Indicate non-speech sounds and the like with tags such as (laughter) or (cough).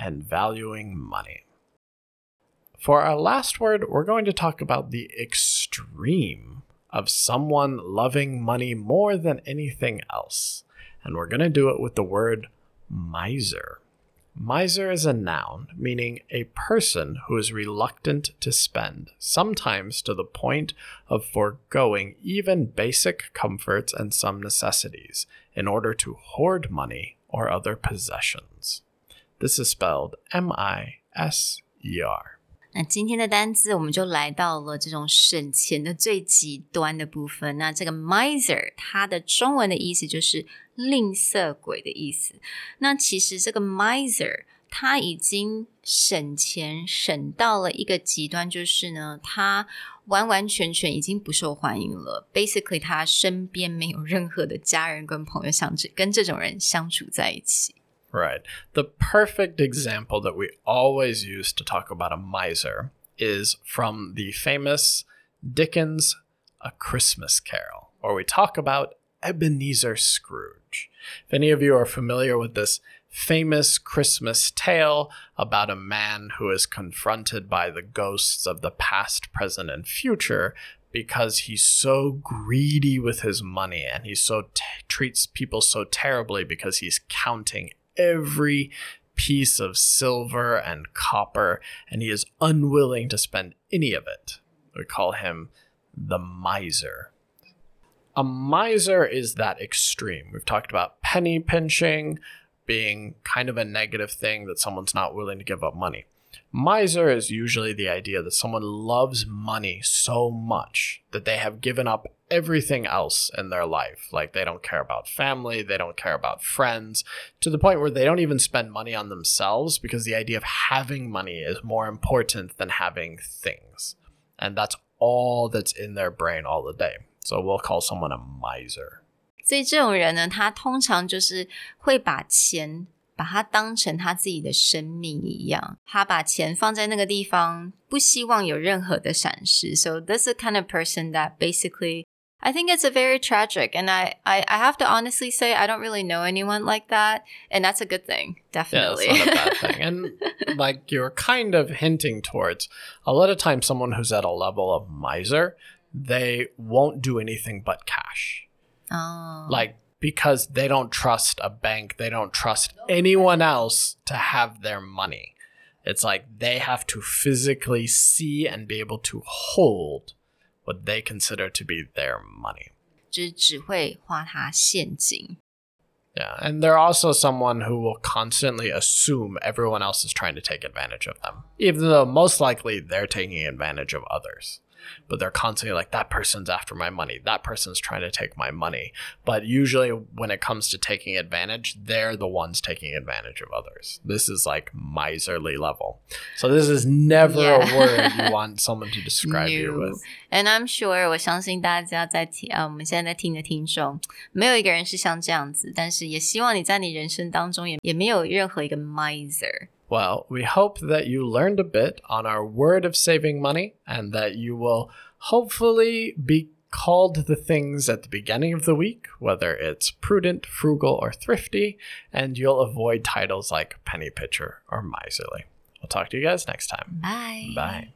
and valuing money. For our last word, we're going to talk about the extreme of someone loving money more than anything else. And we're going to do it with the word miser. Miser is a noun, meaning a person who is reluctant to spend, sometimes to the point of foregoing even basic comforts and some necessities, in order to hoard money or other possessions. This is spelled M I S E R. 那今天的单字，我们就来到了这种省钱的最极端的部分。那这个 miser，它的中文的意思就是吝啬鬼的意思。那其实这个 miser，他已经省钱省到了一个极端，就是呢，他完完全全已经不受欢迎了。Basically，他身边没有任何的家人跟朋友想跟这种人相处在一起。Right. The perfect example that we always use to talk about a miser is from the famous Dickens A Christmas Carol, where we talk about Ebenezer Scrooge. If any of you are familiar with this famous Christmas tale about a man who is confronted by the ghosts of the past, present, and future because he's so greedy with his money and he so t- treats people so terribly because he's counting every piece of silver and copper, and he is unwilling to spend any of it. We call him the miser. A miser is that extreme. We've talked about penny pinching being kind of a negative thing that someone's not willing to give up money. Miser is usually the idea that someone loves money so much that they have given up everything else in their life. Like they don't care about family, they don't care about friends, to the point where they don't even spend money on themselves because the idea of having money is more important than having things. And that's all that's in their brain all the day. So we'll call someone a miser. 所以这种人呢，他通常就是会把钱把它当成他自己的生命一样，他把钱放在那个地方，不希望有任何的闪失。So this is the kind of person that basically I think it's a very tragic, and I, I, I have to honestly say I don't really know anyone like that, and that's a good thing, definitely. Yeah, it's not a bad thing. And (laughs) like you're kind of hinting towards, a lot of times someone who's at a level of miser, they won't do anything but cash. Oh. Like because they don't trust a bank, they don't trust anyone else to have their money. It's like they have to physically see and be able to hold what they consider to be their money. Yeah, and they're also someone who will constantly assume everyone else is trying to take advantage of them, even though most likely they're taking advantage of others but they're constantly like that person's after my money that person's trying to take my money but usually when it comes to taking advantage they're the ones taking advantage of others this is like miserly level so this is never yeah. a word you want (laughs) someone to describe you with and i'm sure 我相信大家在听呃我们现在在听的听众没有一个人是像这样子但是也希望你在你人生当中也也没有任何一个 miser well, we hope that you learned a bit on our word of saving money and that you will hopefully be called the things at the beginning of the week, whether it's prudent, frugal, or thrifty, and you'll avoid titles like penny pincher or miserly. We'll talk to you guys next time. Bye. Bye.